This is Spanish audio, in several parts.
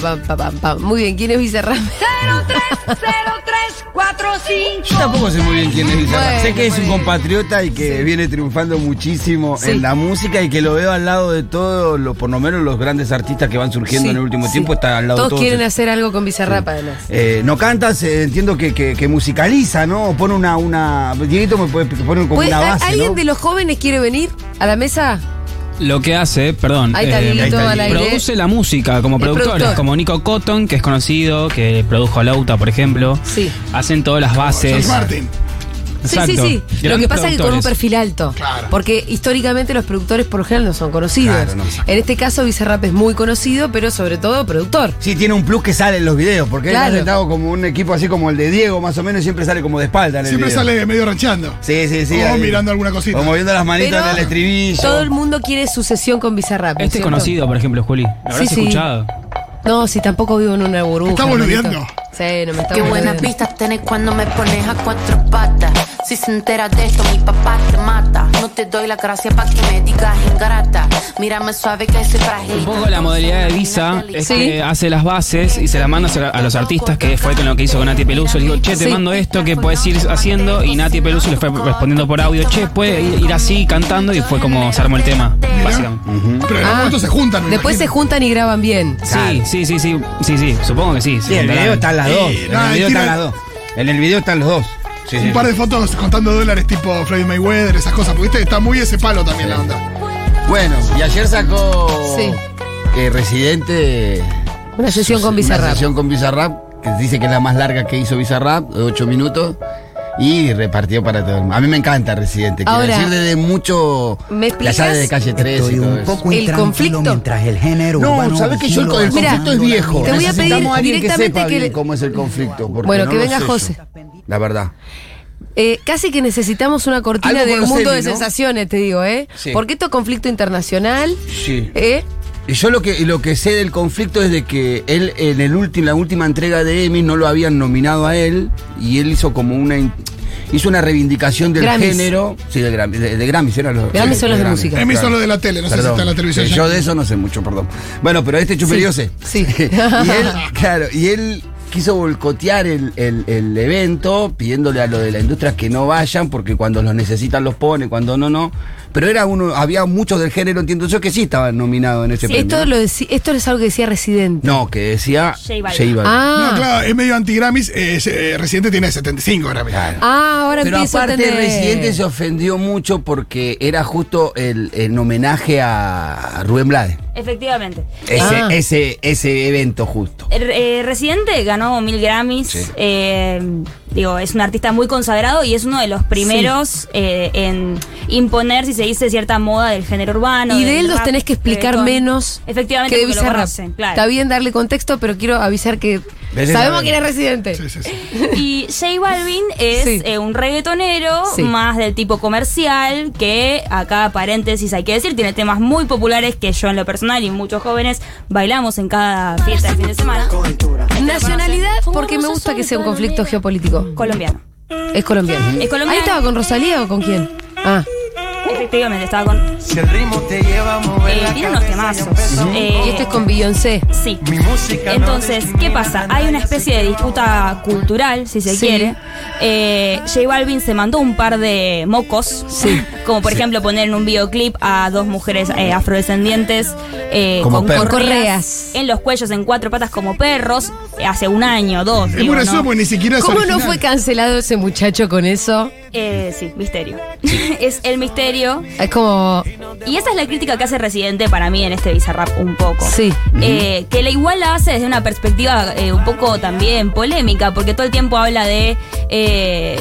pa, pam, pa, pam, pam. Muy bien, ¿quién es Bizarrap? 030345. Yo tampoco sé muy bien quién es Bizarrap. Bueno, sé que es un compatriota y que viene triunfando muchísimo Sí. en la música y que lo veo al lado de todos, los, por lo menos los grandes artistas que van surgiendo Sí, en el último sí. tiempo, está al lado Todos de todos. quieren hacer algo con Bizarrap, además. Eh, no cantas, eh, entiendo que, que- que musicaliza, ¿no? O pone una, una. Dieguito me puede poner como ¿Puede- una base. ¿Alguien ¿no? de los jóvenes quiere venir a la mesa? Lo que hace, perdón, Ahí está eh, al aire. produce la música como productores, productor. como Nico Cotton, que es conocido, que produjo a Lauta, por ejemplo. Sí. Hacen todas las bases. George Sí, sí, sí. Lo que pasa es que con un perfil alto. Claro. Porque históricamente los productores por lo general no son conocidos. Claro, no. En este caso Bizarrap es muy conocido, pero sobre todo productor. Sí, tiene un plus que sale en los videos, porque Claro. él ha sentado como un equipo así como el de Diego, más o menos, y siempre sale como de espalda en el Siempre video. sale medio ranchando. Sí, sí, sí. O ahí. mirando alguna cosita. O moviendo las manitas Pero en el estribillo. todo el mundo quiere su sesión con Bizarrap. ¿no Este es conocido, por ejemplo, Juli. ¿Lo habrás Sí, sí. escuchado? No, si tampoco vivo en una burbuja. Está hermanito. boludeando. Sí, no me está Qué buenas vistas tenés cuando me pones a cuatro patas. Si se entera de esto, mi papá te mata. No te doy la gracia pa' que me digas ingrata. Mírame suave que soy frágil. Un poco la modalidad de Visa es Sí. que hace las bases y se las manda a los artistas, que fue con lo que hizo con Nati Peluso. Le digo, che, te Sí. mando esto que puedes ir haciendo. Y Nati Peluso le fue respondiendo por audio, che, puede ir, así cantando. Y fue como se armó el tema, básicamente. Pero en algún momento se juntan. Después se juntan y graban bien. Sí, sí, sí, sí, sí, sí, supongo que sí. Sí, en el video están las Sí, dos. En el video están las dos. Sí, Un par sí. de fotos contando dólares tipo Floyd Mayweather, esas cosas. Porque viste, está muy ese palo también la onda. Bueno, y ayer sacó Sí. eh, Residente. Una sesión con Una Bizarrap. sesión con Bizarrap, que dice que es la más larga que hizo Bizarrap, de 8 minutos. Y repartió para todo el mundo. A mí me encanta Residente. Quiero Ahora, decir, desde mucho. ¿me La llave de calle 13 Estoy y todo un eso. poco El conflicto. mientras el género No, urbano sabes que yo el, el Mira, conflicto es viejo. te voy a pedir a alguien que directamente sepa que bien le- cómo es el conflicto. Bueno, no que venga sé José. yo, la verdad. Eh, casi que necesitamos una cortina Algo de con mundo de sensaciones, te digo, ¿eh? Sí. Porque esto es conflicto internacional. Sí. ¿eh? Y yo lo que, lo que sé del conflicto es de que él en el último, la última entrega de Emmy no lo habían nominado a él y él hizo como una hizo una reivindicación del Grammys. género. Sí, de Grammys. De, de Grammys eran los Grammys sí, son los de música. Emmy son los de la tele, no sé si Perdón. está en la televisión. Sí, yo de eso no sé mucho, perdón. Bueno, pero este chuperío sé. Sí. y él, claro, y él quiso boicotear el, el- el evento, pidiéndole a lo de la industria que no vayan, porque cuando los necesitan los pone, cuando no, no. Pero era uno, había muchos del género, entiendo yo, que sí estaban nominados en ese premio. Esto, ¿no? lo deci- esto es algo que decía Residente. No, que decía J Balvin. Ah, No, claro, es medio anti-Grammys. Eh, eh, Residente tiene 75 Grammys. Claro. ah, ahora Pero empiezo a aparte entender. Residente se ofendió mucho porque era justo el, en homenaje a Rubén Blades. Efectivamente. Ese, Ah. ese, ese evento justo. Er- eh, Residente ganó mil Grammys. Sí. eh, digo, es un artista muy consagrado y es uno de los primeros eh, en imponer, si se dice, cierta moda del género urbano. Y de él rap, tenés que explicar reggaetón. menos Efectivamente, que de porque lo Bizarrap. conocen, claro. Está bien darle contexto, pero quiero avisar que sabemos sabe. quién es Residente. Sí, sí, sí. Y J Balvin es Sí. eh, un reggaetonero Sí. más del tipo comercial que, acá paréntesis hay que decir, tiene temas muy populares que yo en lo personal y muchos jóvenes bailamos en cada fiesta del fin de semana. Nacionalidad, porque me gusta que sea un conflicto geopolítico. Colombiano. Es colombiano. Es colombiano. ¿Ahí estaba con Rosalía o con quién? Ah, Efectivamente, estaba con... Eh, tiene unos temazos. Eh, y este es con Beyoncé. Sí. Entonces, ¿qué pasa? Hay una especie de disputa cultural, si se Sí. quiere. Eh, J Balvin se mandó un par de mocos. Sí. Como por ejemplo poner en un videoclip a dos mujeres eh, afrodescendientes eh, Como con perros. correas, en los cuellos en cuatro patas como perros hace un año, dos. Es digo, porque ni siquiera es ¿Cómo no fue cancelado ese muchacho con eso? Eh, sí, misterio. es el misterio. Es como. Y esa es la crítica que hace Residente para mí en este Bizarrap un poco. Sí. Eh, que la igual la hace desde una perspectiva eh, un poco también polémica, porque todo el tiempo habla de eh,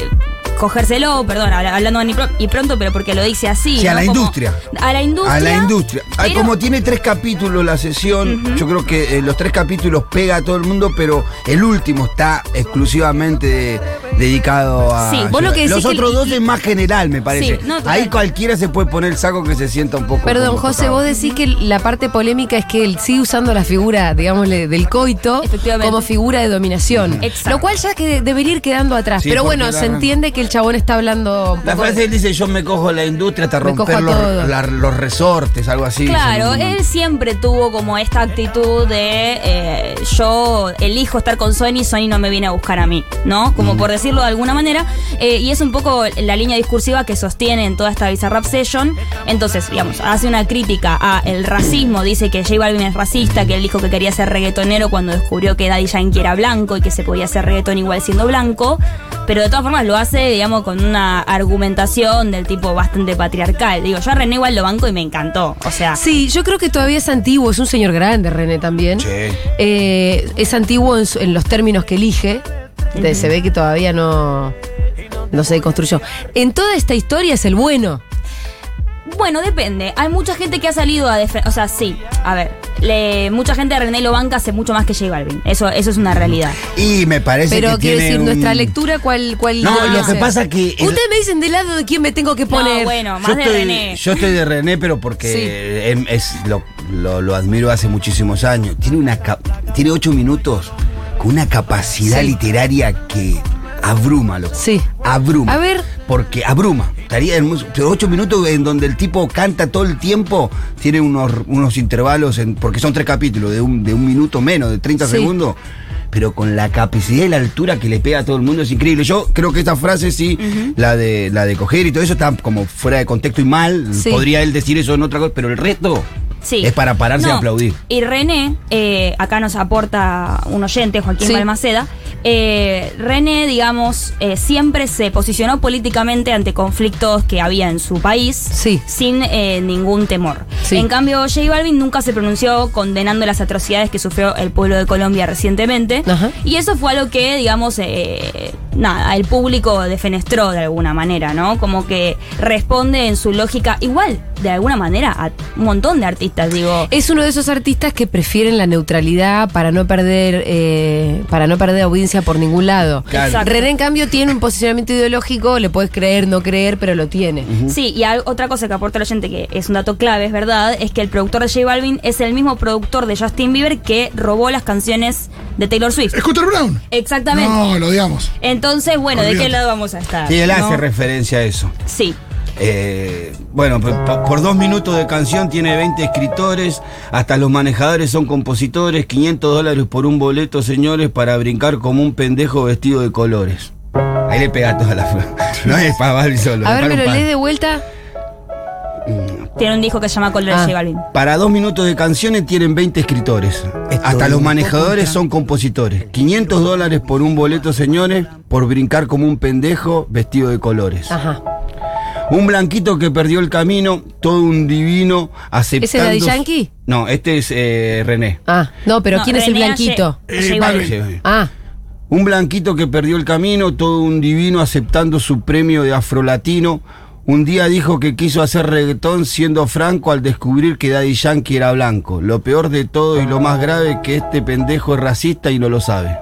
cogérselo, perdón, habla- hablando y, pronto, pero porque lo dice así. Sí, a la Como- industria. A la industria. A la industria. Pero- Como tiene tres capítulos la sesión, yo creo que eh, los tres capítulos pega a todo el mundo, pero el último está exclusivamente dedicado a. Sí, vos lo que decís Los que- otros dos es más general, me parece. Sí, no. Ahí cualquiera se puede poner el saco que se sienta un poco. Perdón, José, tocado. vos decís que la parte polémica es que él sigue usando la figura, digámosle, del coito como figura de dominación. Exacto. Lo cual ya que debería ir quedando atrás. Sí, Pero bueno, la- se entiende que él el chabón está hablando. un La frase él dice, yo me cojo la industria hasta romper los, todo. la- los resortes, algo así. Claro, él siempre tuvo como esta actitud de eh, yo elijo estar con Sony, Sony no me viene a buscar a mí, ¿no? Como por decirlo de alguna manera. Eh, y es un poco la línea discursiva que sostiene en toda esta Bizarrap Session. Entonces, digamos, hace una crítica a el racismo, dice que J Balvin es racista, que él dijo que quería ser reggaetonero cuando descubrió que Daddy Yankee era blanco y que se podía hacer reggaetón igual siendo blanco. Pero de todas formas lo hace, digamos, con una argumentación del tipo bastante patriarcal. Digo, yo a René igual lo banco y me encantó. O sea, Sí, yo creo que todavía es antiguo, es un señor grande, René también. Sí. Eh, es antiguo en, su- en los términos que elige. Se ve que todavía no, no se construyó. En toda esta historia es el bueno. Bueno, depende. Hay mucha gente que ha salido a defender. O sea, sí. A ver. le- mucha gente a René lo banca hace mucho más que J Balvin. Eso, eso es una realidad. Y me parece Pero que quiero tiene decir, un- nuestra lectura, ¿cuál, cuál No, lo que pasa que el- Ustedes me dicen del lado de quién me tengo que poner. No, bueno, más yo de estoy, René. Yo estoy de René, pero porque em- es, lo, lo- lo admiro hace muchísimos años. Tiene una cap- tiene ocho minutos con una capacidad Sí. literaria que abruma, loco. Sí. Abruma. A ver. Porque abruma. Estaría hermoso. Pero ocho minutos en donde el tipo canta todo el tiempo, tiene unos, unos intervalos, en- porque son tres capítulos, de un, de un minuto menos, de 30 Sí. segundos. Pero con la capacidad y la altura que le pega a todo el mundo es increíble. Yo creo que esta frase sí, la de la de coger y todo eso está como fuera de contexto y mal. Sí. Podría él decir eso en otra cosa, pero el resto Sí. es para pararse No, y aplaudir. Y René, eh, acá nos aporta un oyente, Joaquín Sí. Balmaceda. eh, René, digamos, eh, siempre se posicionó políticamente ante conflictos que había en su país Sí. sin eh, ningún temor. Sí. En cambio, J Balvin nunca se pronunció condenando las atrocidades que sufrió el pueblo de Colombia recientemente. Ajá. Y eso fue algo que, digamos, eh, nada, el público defenestró de alguna manera, ¿no? Como que responde en su lógica igual, de alguna manera, a un montón de artistas, digo. Es uno de esos artistas que prefieren la neutralidad para no perder, eh, para no perder audiencia por ningún lado. Claro. Exacto. René, en cambio, tiene un posicionamiento ideológico, le puedes creer, no creer, pero lo tiene. Sí, y al- otra cosa que aporta el oyente, que es un dato clave, es verdad, es que el productor de J Balvin es el mismo productor de Justin Bieber que robó las canciones de Taylor Swift. Scooter Brown. Exactamente. No, lo odiamos. Entonces, bueno, ¿de qué lado vamos a estar? Sí, él hace referencia a eso. Sí. Eh, bueno, por, dos minutos de canción tiene 20 escritores, hasta los manejadores son compositores, 500 dólares por un boleto, señores, para brincar como un pendejo vestido de colores. Ahí le pega toda la flor. No es para Balbi solo. A ver, me lo par. lees de vuelta. Tiene un disco que se llama Color Ah. Balvin. Para dos minutos de canciones tienen 20 escritores. Hasta los manejadores son compositores. 500 dólares por un boleto, señores, por brincar como un pendejo vestido de colores. Ajá. Un blanquito que perdió el camino, todo un divino aceptando. ¿Ese es Daddy Yankee? No, este es eh, René. Ah, no, pero No, ¿quién es el blanquito? Aye- Eh. Sí. Ah, Un blanquito que perdió el camino, todo un divino aceptando su premio de afrolatino. Un día dijo que quiso hacer reggaetón siendo franco al descubrir que Daddy Yankee era blanco. Lo peor de todo y lo más grave que este pendejo es racista y no lo sabe.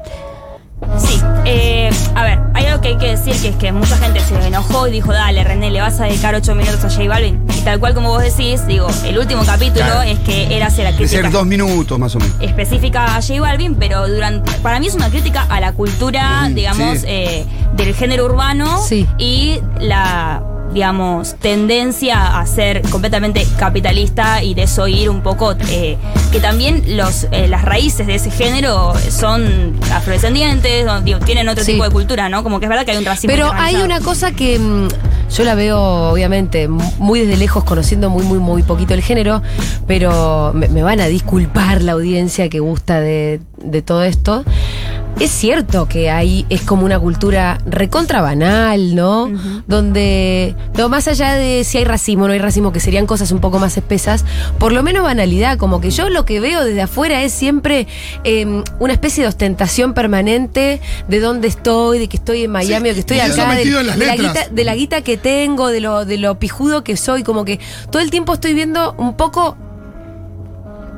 Sí, eh, a ver, que hay que decir que es que mucha gente se enojó y dijo, dale, René, le vas a dedicar ocho minutos a J Balvin. Y tal cual como vos decís, digo, el último capítulo Claro. es que era hacer la De crítica ser dos minutos más o menos. específica a J Balvin, pero durante, para mí es una crítica a la cultura, Ujú, digamos, sí. eh, del género urbano Sí. y la digamos, tendencia a ser completamente capitalista y desoír un poco eh, que también los, eh, las raíces de ese género son afrodescendientes, digo, tienen otro Sí. tipo de cultura, ¿no? Como que es verdad que hay un racismo. pero hay una cosa que mm, yo la veo, obviamente, muy desde lejos, conociendo muy, muy, muy poquito el género, pero me, me van a disculpar la audiencia que gusta de, de todo esto. Es cierto que hay, es como una cultura recontra banal, ¿no? Donde, no, más allá de si hay racismo o no hay racismo, que serían cosas un poco más espesas, por lo menos banalidad, como que yo lo que veo desde afuera es siempre eh, una especie de ostentación permanente de dónde estoy, de que estoy en Miami Sí, o que estoy acá, de, de la guita, de la guita que tengo, de lo, de lo pijudo que soy, como que todo el tiempo estoy viendo un poco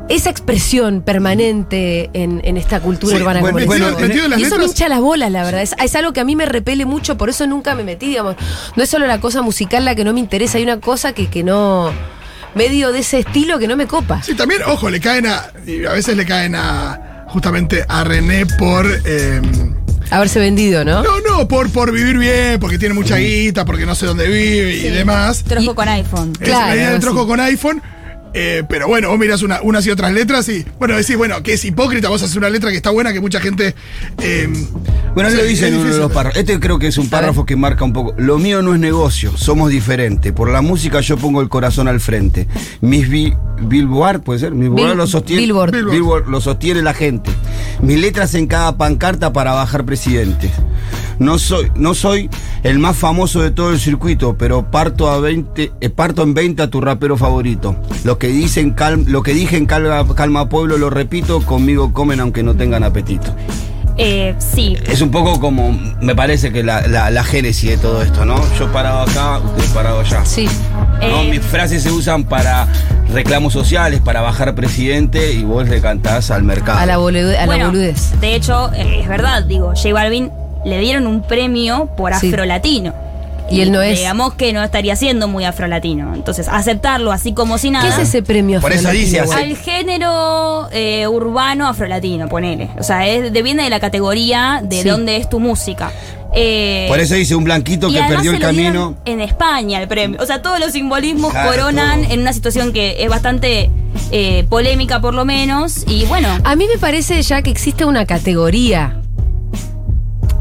esa expresión permanente en, en esta cultura Sí, urbana. bueno, como metido- decía. metido en las y eso me hincha las bolas, la verdad. Es, es algo que a mí me repele mucho, por eso nunca me metí, digamos. No es solo la cosa musical la que no me interesa, hay una cosa que, que no. medio de ese estilo que no me copa. Sí, también, ojo, le caen a. a veces le caen a. justamente a René por. eh, Haberse vendido, ¿no? No, no, por, por vivir bien, porque tiene mucha guita, porque no sé dónde vive y demás. Trojo con iPhone. Es Claro, la idea del sí. trojo con iPhone. Eh, pero bueno, vos mirás una- unas y otras letras y, bueno, decís, bueno, que es hipócrita, vos haces una letra que está buena, que mucha gente... eh, Bueno, él lo dice en uno de los párrafos. Este creo que es un párrafo que marca un poco. Lo mío no es negocio, somos diferentes. Por la música yo pongo el corazón al frente. Mis bi- billboard, puede ser, mis lo sostiene. Billboard. Billboard. lo sostiene la gente. Mis letras en cada pancarta para bajar presidentes. No soy, no soy el más famoso de todo el circuito, pero parto a 20, eh, parto en 20 a tu rapero favorito. Que dicen cal- lo que dije en Calma, Calma Pueblo lo repito, conmigo comen aunque no tengan apetito. Eh, sí. Es un poco como, me parece que la, la, la génesis de todo esto, ¿no? Yo parado acá, usted parado allá. Sí. ¿no? Eh, Mis frases se usan para reclamos sociales, para bajar presidente y vos le cantás al mercado. A la, bolude- a la bueno, boludez. De hecho, eh, es verdad, digo, J Balvin le dieron un premio por Sí. Y él no es. Digamos que no estaría siendo muy afrolatino. Entonces, aceptarlo así como si nada. ¿Qué es ese premio? Por eso dice así. Al género eh, urbano afrolatino, ponele. O sea, es, de- viene de la categoría de Sí. dónde es tu música. Eh, Por eso dice un blanquito que perdió el se lo dieron camino. En España el premio. O sea, todos los simbolismos Claro, coronan todo. en una situación que es bastante eh, polémica por lo menos. Y bueno, A mí me parece ya que existe una categoría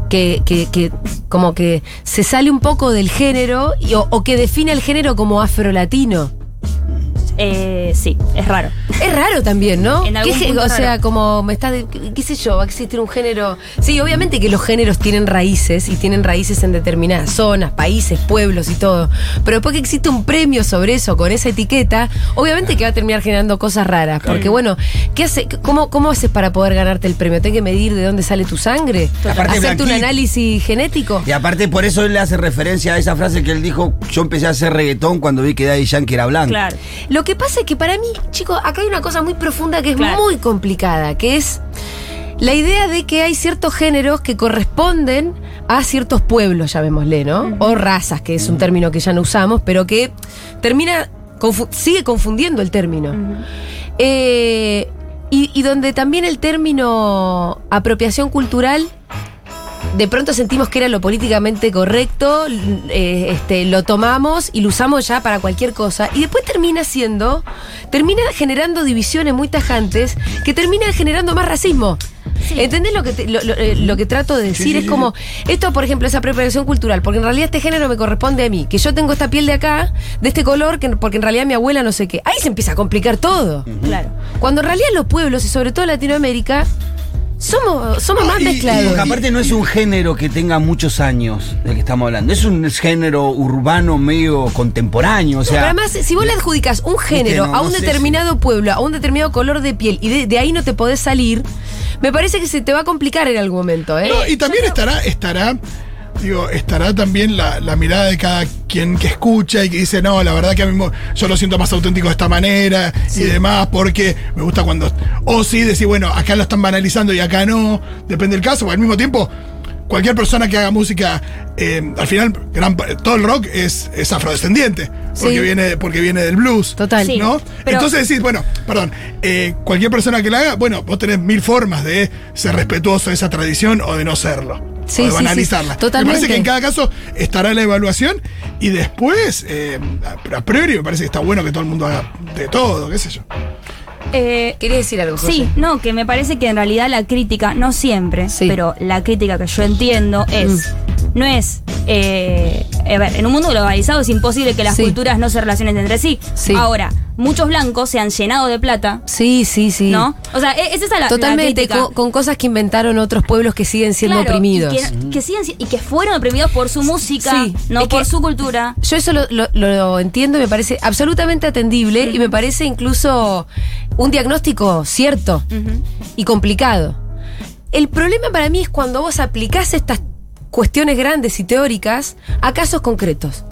que, que, que como que se sale un poco del género y- o, o que define el género como afrolatino. Eh, sí, es raro. Es raro también, ¿no? En algún ¿Qué gé- punto o sea, raro. como me está, de- qué sé yo, va a existir un género. Sí, obviamente que los géneros tienen raíces y tienen raíces en determinadas zonas, países, pueblos y todo. Pero después que existe un premio sobre eso con esa etiqueta, obviamente que va a terminar generando cosas raras. Porque bueno, ¿qué hace? ¿Cómo, cómo haces para poder ganarte el premio? ¿Tenés que medir de dónde sale tu sangre? Aparte, ¿Hacerte un análisis genético? Y aparte por eso él le hace referencia a esa frase que él dijo, yo empecé a hacer reggaetón cuando vi que Daddy Yankee era blanco. Claro. Lo que pasa es que para mí, chicos, acá hay una cosa muy profunda que es Claro. muy complicada, que es la idea de que hay ciertos géneros que corresponden a ciertos pueblos, llamémosle, ¿no? O razas, que es un término que ya no usamos, pero que termina, confu- sigue confundiendo el término. Eh, y, y donde también el término apropiación cultural de pronto sentimos que era lo políticamente correcto, eh, este, lo tomamos y lo usamos ya para cualquier cosa, y después termina siendo, termina generando divisiones muy tajantes que terminan generando más racismo. ¿Entendés lo que, te- lo, lo- eh, lo que trato de decir? es como, esto por ejemplo es apropiación cultural, porque en realidad este género me corresponde a mí, que yo tengo esta piel de acá, de este color, que, porque en realidad mi abuela no sé qué. Ahí se empieza a complicar todo. Claro. Cuando en realidad los pueblos, y sobre todo Latinoamérica, somos, somos más y- y- mezclados. Porque aparte no es un género que tenga muchos años del que estamos hablando. Es un género urbano medio contemporáneo. O sea, Pero además, si vos le adjudicas un género no, a un no sé determinado pueblo, a un determinado color de piel, y de, de ahí no te podés salir, me parece que se te va a complicar en algún momento, ¿eh? No, y también estará, estará, digo, estará también la, la mirada de cada quien que escucha y que dice, no, la verdad que a mí yo lo siento más auténtico de esta manera y demás, porque me gusta cuando. O sí, decir, bueno, acá lo están banalizando y acá no, depende del caso, o al mismo tiempo. Cualquier persona que haga música, eh, al final, gran todo el rock es, es afrodescendiente, porque, Sí. viene, porque viene del blues. Total. Sí. ¿No? pero- Entonces decís, bueno, perdón, eh, cualquier persona que la haga, bueno, vos tenés mil formas de ser respetuoso de esa tradición o de no serlo. Sí, o sí, totalmente. Me parece que en cada caso estará la evaluación y después, eh, a, a priori, me parece que está bueno que todo el mundo haga de todo, qué sé yo. Eh, ¿Quería decir algo, José? Sí, no, que me parece que en realidad la crítica, no siempre, Sí. pero la crítica que yo entiendo es, no es, eh, a ver, en un mundo globalizado es imposible que las Sí. culturas no se relacionen entre sí. Sí. Ahora, muchos blancos se han llenado de plata, Sí, sí, sí. ¿no? O sea, e- es esa la, la Totalmente, con, con cosas que inventaron otros pueblos que siguen siendo Claro, oprimidos. Y que, que siguen si- y que fueron oprimidos por su música, Sí, no es por que- su cultura. Yo eso lo, lo- lo entiendo y me parece absolutamente atendible y me parece incluso un diagnóstico cierto y complicado. El problema para mí es cuando vos aplicás estas cuestiones grandes y teóricas a casos concretos.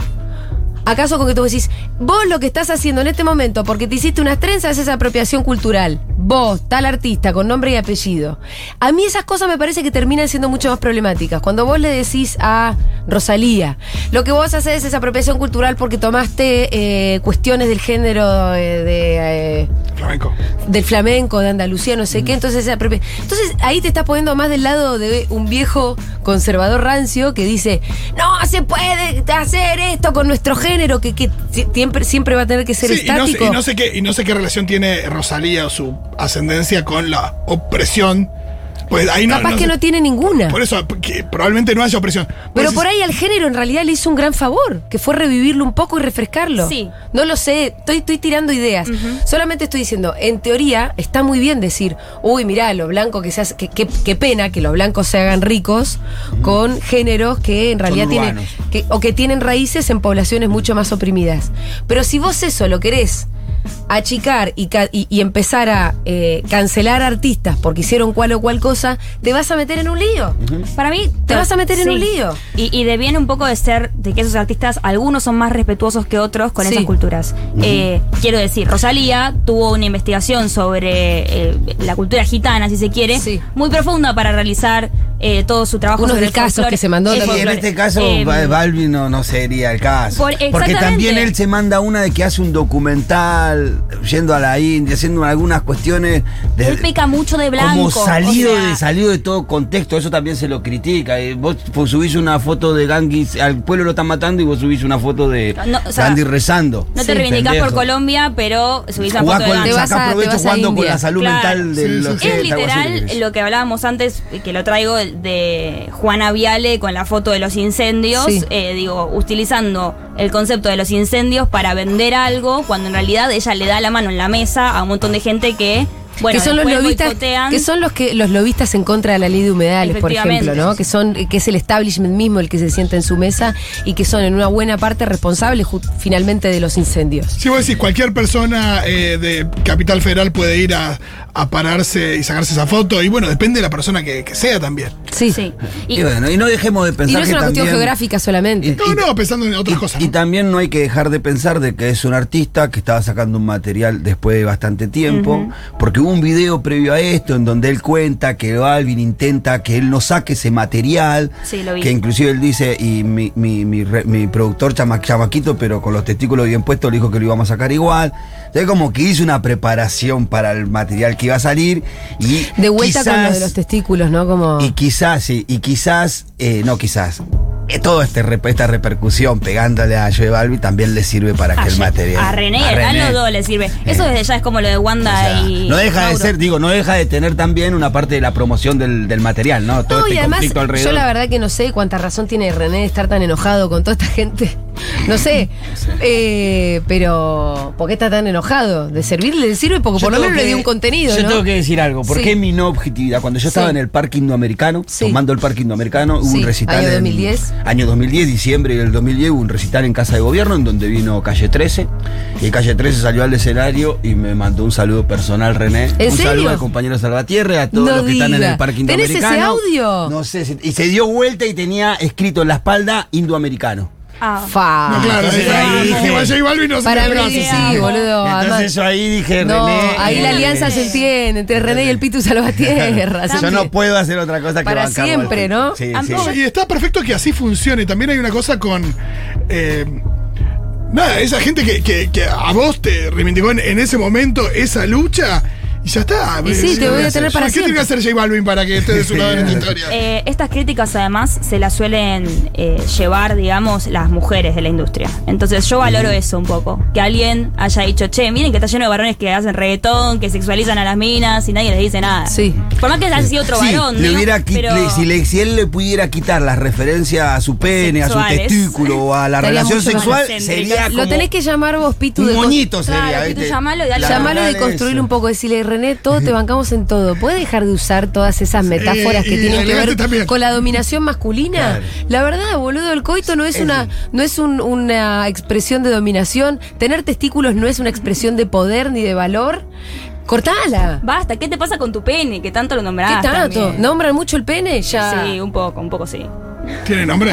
A casos concretos vos decís, vos lo que estás haciendo en este momento, porque te hiciste unas trenzas, es apropiación cultural. Vos, tal artista, con nombre y apellido. A mí esas cosas me parece que terminan siendo mucho más problemáticas. Cuando vos le decís a Rosalía, lo que vos haces es apropiación cultural porque tomaste eh, cuestiones del género eh, de... eh, Flamenco. del flamenco, de Andalucía, no sé qué. Entonces, esa propia- entonces ahí te estás poniendo más del lado de un viejo conservador rancio que dice, no se puede hacer esto con nuestro género, que, que siempre, siempre va a tener que ser Sí, y no, sé, estático. y no sé qué, y no sé qué relación tiene Rosalía o su ascendencia con la opresión. Pues ahí no, Capaz no que no tiene ninguna. Por eso, que probablemente no haya opresión. Pero Pues, por ahí al género en realidad le hizo un gran favor, que fue revivirlo un poco y refrescarlo. Sí. No lo sé, estoy, estoy tirando ideas. Solamente estoy diciendo, en teoría está muy bien decir, uy, mirá, lo blanco que se hace, que, que- qué pena que los blancos se hagan ricos con géneros que en realidad tienen, que, o que tienen raíces en poblaciones mucho más oprimidas. Pero si vos eso lo querés achicar y, y- y empezar a eh, cancelar artistas porque hicieron cual o cual cosa, te vas a meter en un lío. Para mí. Te vas a meter en un lío. Y, y deviene un poco de ser de que esos artistas, algunos son más respetuosos que otros con Sí. esas culturas. Eh, quiero decir, Rosalía tuvo una investigación sobre eh, la cultura gitana, si se quiere, Sí. muy profunda para realizar eh, todo su trabajo. Unos sobre de el casos folclore. que se mandó Y en este caso, Eh, Ba- Balvin no, no sería el caso. Por- Porque también él se manda una de que hace un documental yendo a la India, haciendo algunas cuestiones de. Él peca mucho de blanco. Como salido, o sea, de, salido de todo contexto, eso también se lo critica. Eh, Vos pues, subís una foto de Gandhi, al pueblo lo están matando y vos subís una foto de No, o sea, Gandhi rezando. No Sí, te reivindicás por. Colombia, pero subís una foto de Gandhi. Te vas sacás a- te provecho a jugando con la salud Claro. mental de Sí, sí, los sí. Es literal lo que hablábamos antes, que lo traigo de Juana Viale con la foto de los incendios, Sí. eh, digo, utilizando el concepto de los incendios para vender algo, cuando en realidad ella le da la mano en la mesa a un montón de gente que, bueno, que son los lobistas boicotean. que son los que los lobistas en contra de la ley de humedales por ejemplo no que son que es el establishment mismo el que se sienta en su mesa y que son en una buena parte responsables finalmente de los incendios Si vos decís, cualquier persona eh, de Capital Federal puede ir a, a pararse y sacarse esa foto, y bueno, depende de la persona que, que sea también. sí, Sí. Y, Y, bueno, y no dejemos de y pensar no es que una cuestión también- geográfica solamente Y- No, no, pensando en otras y, cosas. y también no hay que dejar de pensar de que es un artista que estaba sacando un material después de bastante tiempo, porque hubo un video previo a esto en donde él cuenta que Balvin intenta que él no saque ese material, Sí, lo vi. que inclusive él dice, y mi, mi, mi, re- mi productor chama- chamaquito, pero con los testículos bien puestos, le dijo que lo íbamos a sacar igual. Entonces como que hizo una preparación para el material que iba a salir y de vuelta con lo de los testículos no como y quizás, sí, y quizás, eh, no quizás, eh, toda este, esta repercusión pegándole a Joe Balbi también le sirve para que a, el Ye- material. a René, a los dos le sirve. Eso desde ya es como lo de O Wanda sea, y. no deja de ser, digo, no deja de tener también una parte de la promoción del, del material, ¿no? Todo No, este y además, conflicto alrededor. yo la verdad que no sé cuánta razón tiene René de estar tan enojado con toda esta gente. No sé. Eh, pero, ¿por qué está tan enojado? De servirle le sirve porque por lo menos le dio un contenido, Yo ¿no? tengo que decir algo, ¿por Sí. qué mi no objetividad? Cuando yo estaba Sí. en el Parque Indoamericano, Sí. tomando el Parque Indoamericano, hubo un recital. año en- 2010. Año 2010, diciembre del 2010, hubo un recital en Casa de Gobierno en donde vino Calle 13. Y Calle 13 salió al escenario y me mandó un saludo personal, René. ¿En un serio? saludo al compañero Salvatierre, a todos No los que están en el Parque ¿Tenés ese Indoamericano. audio? No sé, y se dio vuelta y tenía escrito en la espalda Indoamericano. Ah. Fa. No, claro, entonces ahí J Balvin no se Para mí sí, boludo. Entonces además- yo ahí dije, no, René. ahí la eh, alianza se entiende entre René y el Pitu Salvatierra. Yo no puedo hacer otra cosa que Para siempre. ¿no? Sí, sí. no, Y está perfecto que así funcione. También hay una cosa con. eh, nada, esa gente que, que- que a vos te reivindicó en, en ese momento esa lucha. Y ya está. Y sí, te voy a tener para ¿Qué tiene que hacer J Balvin para que esté de su lado en esta historia? Eh, estas críticas además se las suelen eh, llevar, digamos, las mujeres de la industria. Entonces yo valoro eso un poco. Que alguien haya dicho, che, miren que está lleno de varones que hacen reggaetón, que sexualizan a las minas y nadie les dice nada. Sí. Por más que haya sido otro Sí, varón. le ¿no? hubiera qui- Pero- le- si, le- si él le pudiera quitar las referencias a su pene, a su testículo o a la relación sexual, sería Lo tenés que llamar vos, Pitu. un de moñito sería, Claro, llamalo y dale- de construir eso. un poco, decirle, René, todos te bancamos en todo. ¿Puedes dejar de usar todas esas metáforas Eh, que tienen que ver también. con la dominación masculina? Claro. La verdad, boludo, el coito no es una, no es un- una expresión de dominación. Tener testículos no es una expresión de poder ni de valor. Cortala. Basta, ¿qué te pasa con tu pene? Que tanto lo ¿Qué nombrás. tanto? también. ¿Nombran mucho el pene? Ya. Sí, un poco, un poco sí. ¿Tiene nombre?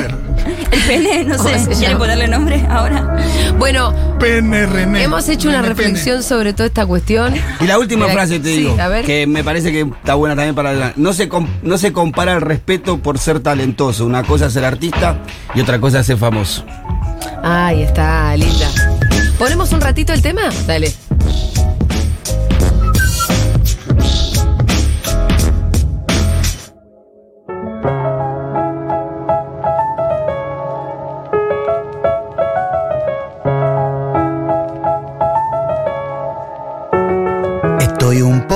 El pene, no ¿Cómo sé, se ¿quieren llama? ponerle nombre ahora? Bueno, Pene René. hemos hecho una reflexión sobre toda esta cuestión. Y la última Mira, frase te sí, digo, a ver. que me parece que está buena también para no se no se compara el respeto por ser talentoso. Una cosa es ser artista y otra cosa es ser famoso. Ahí está, linda. ¿Ponemos un ratito el tema? Dale.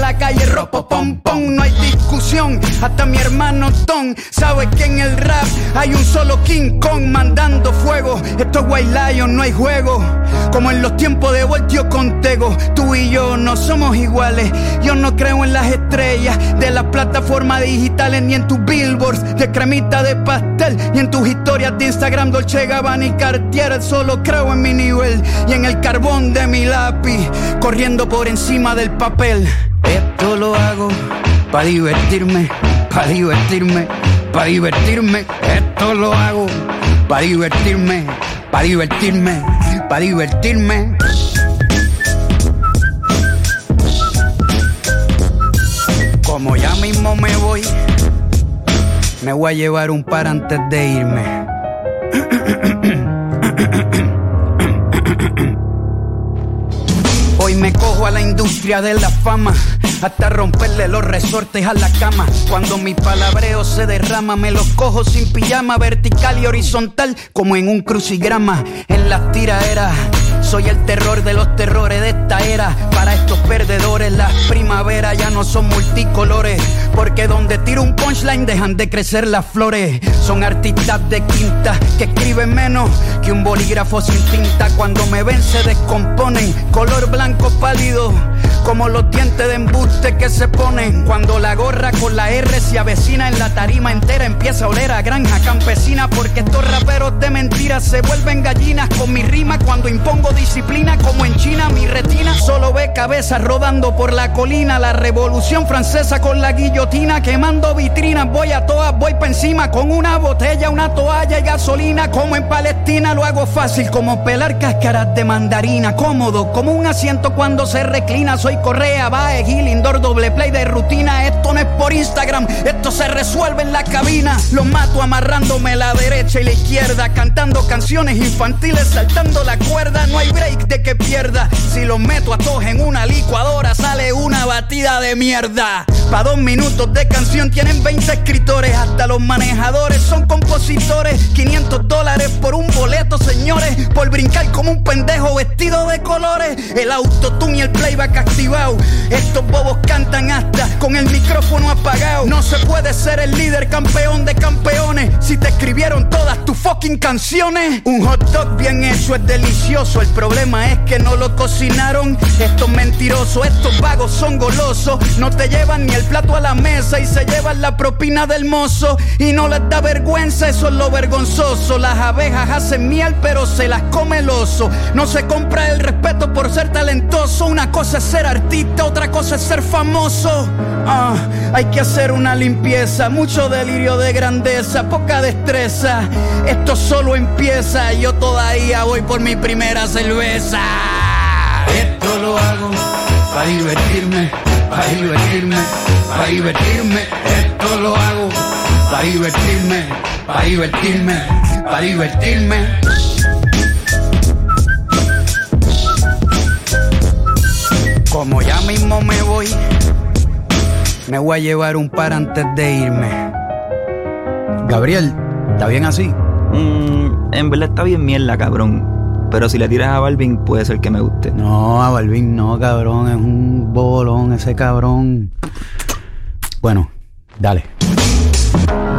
la calle, ropo pom pom, no hay hasta mi hermano Tom sabe que en el rap hay un solo King Kong mandando fuego, esto es White Lion, no hay juego, como en los tiempos de Voltio con Tego, tú y yo no somos iguales, yo no creo en las estrellas de las plataformas digitales, ni en tus billboards de cremita de pastel, ni en tus historias de Instagram, Dolce Gabbana y Cartier, solo creo en mi nivel y en el carbón de mi lápiz, corriendo por encima del papel. Esto lo hago para divertirme, para divertirme, para divertirme. Esto lo hago para divertirme, para divertirme, para divertirme. Como ya mismo me voy, me voy a llevar un par antes de irme. Hoy me cojo a la industria de la fama, hasta romperle los resortes a la cama. Cuando mi palabreo se derrama, me los cojo sin pijama, vertical y horizontal, como en un crucigrama. En las tiraderas, soy el terror de los terrores de esta era. Para estos perdedores, las primaveras ya no son multicolores, porque donde tiro un punchline dejan de crecer las flores. Son artistas de quinta que escriben menos que un bolígrafo sin tinta. Cuando me ven se descomponen, color blanco pálido, como los dientes de embuste que se ponen. Cuando la gorra con la R se avecina en la tarima entera, empieza a oler a granja campesina. Porque estos raperos de mentiras se vuelven gallinas con mi rima. Cuando impongo disciplina, como en China, mi retina solo ve cabezas rodando por la colina. La revolución francesa con la guillotina, quemando vitrinas. Voy a todas, voy pa' encima con una botella, una toalla y gasolina. Como en Palestina lo hago fácil, como pelar cáscaras de mandarina. Cómodo, como un asiento cuando se reclina. Soy Correa, Bae, Gil, indoor, doble play de rutina. Esto no es por Instagram, esto se resuelve en la cabina. Los mato amarrándome la derecha y la izquierda. Cantando canciones infantiles, saltando la cuerda. No hay break de que pierda. Si los meto a todos en una licuadora, sale una batida de mierda. Pa' dos minutos de canción tienen 20 escritores. Hasta los manejadores son compositores. 500 dólares por un boleto, señores. Por brincar como un pendejo vestido de colores. El autotune y el playback activado. Estos bobos cantan hasta con el micrófono apagado. No se puede ser el líder campeón de campeones si te escribieron todas tus fucking canciones. Un hot dog bien hecho es delicioso. El problema es que no lo cocinaron. Estos mentirosos, estos vagos son golosos. No te llevan ni el plato a la y se llevan la propina del mozo. Y no les da vergüenza, eso es lo vergonzoso. Las abejas hacen miel, pero se las come el oso. No se compra el respeto por ser talentoso. Una cosa es ser artista, otra cosa es ser famoso. Ah, hay que hacer una limpieza, mucho delirio de grandeza, poca destreza. Esto solo empieza, yo todavía voy por mi primera cerveza. Esto lo hago para divertirme, para divertirme, para divertirme. Esto lo hago para divertirme, para divertirme, para divertirme. Como ya mismo me voy, me voy a llevar un par antes de irme. Gabriel, ¿está bien así? Mm, en verdad está bien mierda, cabrón. Pero si le tiras a Balvin, puede ser que me guste. No, a Balvin no, cabrón. Es un bolón ese cabrón. Bueno, dale.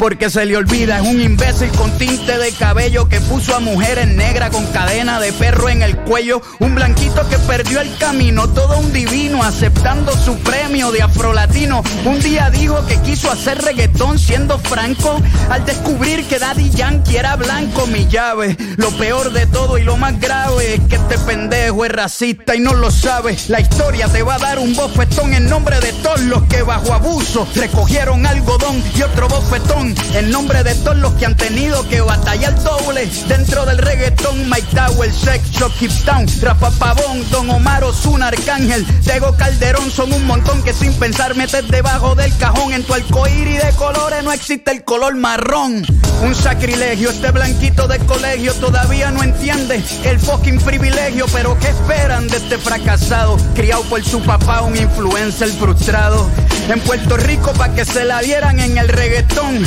Porque se le olvida, es un imbécil con tinte de cabello que puso a mujeres negras con cadena de perro en el cuello. Un blanquito que perdió el camino, todo un divino aceptando su premio de afrolatino. Un día dijo que quiso hacer reggaetón siendo franco. Al descubrir que Daddy Yankee era blanco, mi llave. Lo peor de todo y lo más grave es que este pendejo es racista y no lo sabe. La historia te va a dar un bofetón en nombre de todos los que bajo abuso recogieron algodón y otro bofetón en nombre de todos los que han tenido que batallar doble dentro del reggaetón. Mike Tower, Sex Shop, Town, Rafa Pavón, Don Omar Ozuna, Arcángel, Tego Calderón son un montón que sin pensar metes debajo del cajón. En tu arcoíris de colores no existe el color marrón. Un sacrilegio, este blanquito de colegio todavía no entiende el fucking privilegio. Pero ¿qué esperan de este fracasado? Criado por su papá, un influencer frustrado. En Puerto Rico pa' que se la dieran en el reggaetón.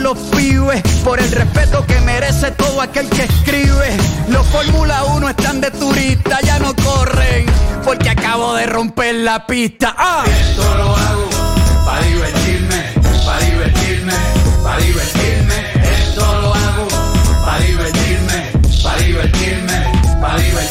los pibes, por el respeto que merece todo aquel que escribe. Los Fórmula 1 están de turista, ya no corren, porque acabo de romper la pista. ¡Ah! Esto lo hago para divertirme, para divertirme, para divertirme